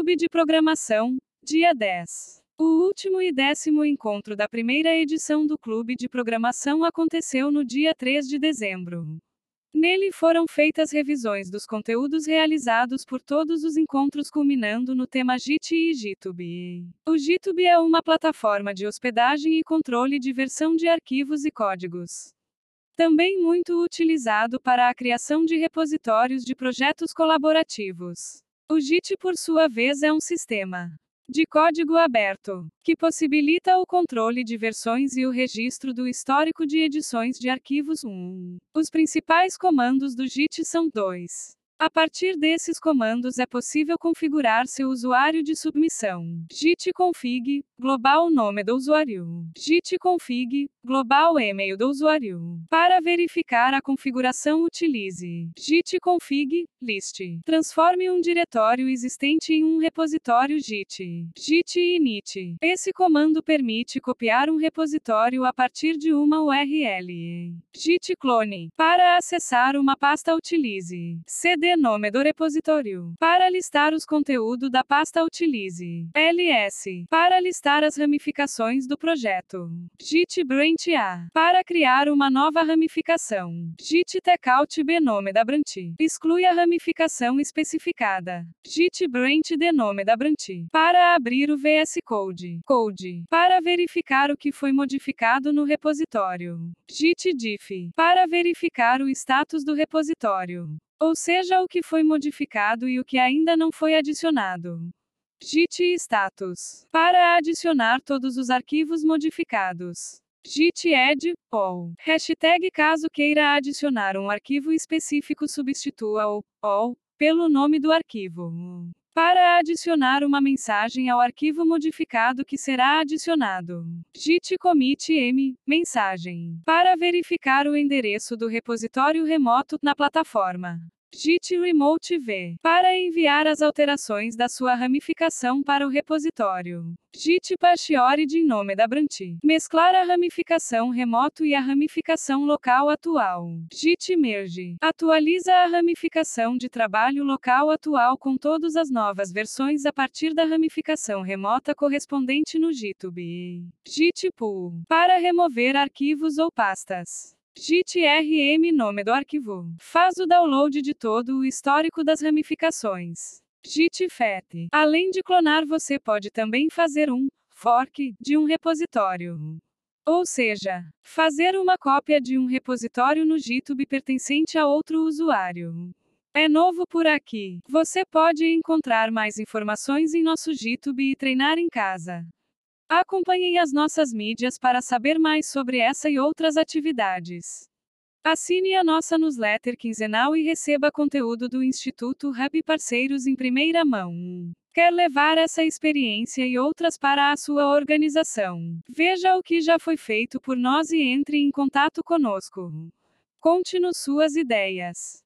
Clube de Programação, dia 10. O último e décimo encontro da primeira edição do Clube de Programação aconteceu no dia 3 de dezembro. Nele foram feitas revisões dos conteúdos realizados por todos os encontros, culminando no tema JIT e GitHub. O GitHub é uma plataforma de hospedagem e controle de versão de arquivos e códigos. Também muito utilizado para a criação de repositórios de projetos colaborativos. O JIT, por sua vez, é um sistema de código aberto que possibilita o controle de versões e o registro do histórico de edições de arquivos 1. Os principais comandos do JIT são dois. A partir desses comandos é possível configurar seu usuário de submissão. git config, global nome do usuário. git config, global e-mail do usuário. Para verificar a configuração utilize git config, list. Transforme um diretório existente em um repositório git. git init. Esse comando permite copiar um repositório a partir de uma URL. git clone. Para acessar uma pasta utilize cd nome do repositório. Para listar os conteúdos da pasta utilize ls. Para listar as ramificações do projeto. Git branch a. Para criar uma nova ramificação. Git tekout b nome da branch. Exclui a ramificação especificada. Git branch de nome da branch. Para abrir o VS Code. Code. Para verificar o que foi modificado no repositório. Git diff. Para verificar o status do repositório. Ou seja, o que foi modificado e o que ainda não foi adicionado. Git status. Para adicionar todos os arquivos modificados. Git add all. Hashtag caso queira adicionar um arquivo específico substitua o all pelo nome do arquivo. Para adicionar uma mensagem ao arquivo modificado que será adicionado. Git commit m mensagem. Para verificar o endereço do repositório remoto na plataforma. Git Remote V. Para enviar as alterações da sua ramificação para o repositório. Git Push Origin nome da branch. Mesclar a ramificação remoto e a ramificação local atual. Git Merge. Atualiza a ramificação de trabalho local atual com todas as novas versões a partir da ramificação remota correspondente no GitHub. Git Pull. Para remover arquivos ou pastas. Git rm nome do arquivo. Faz o download de todo o histórico das ramificações. Git fet. Além de clonar, você pode também fazer um fork de um repositório. Ou seja, fazer uma cópia de um repositório no GitHub pertencente a outro usuário. É novo por aqui. Você pode encontrar mais informações em nosso GitHub e treinar em casa. Acompanhe as nossas mídias para saber mais sobre essa e outras atividades. Assine a nossa newsletter quinzenal e receba conteúdo do Instituto Hub Parceiros em primeira mão. Quer levar essa experiência e outras para a sua organização? Veja o que já foi feito por nós e entre em contato conosco. Conte-nos suas ideias.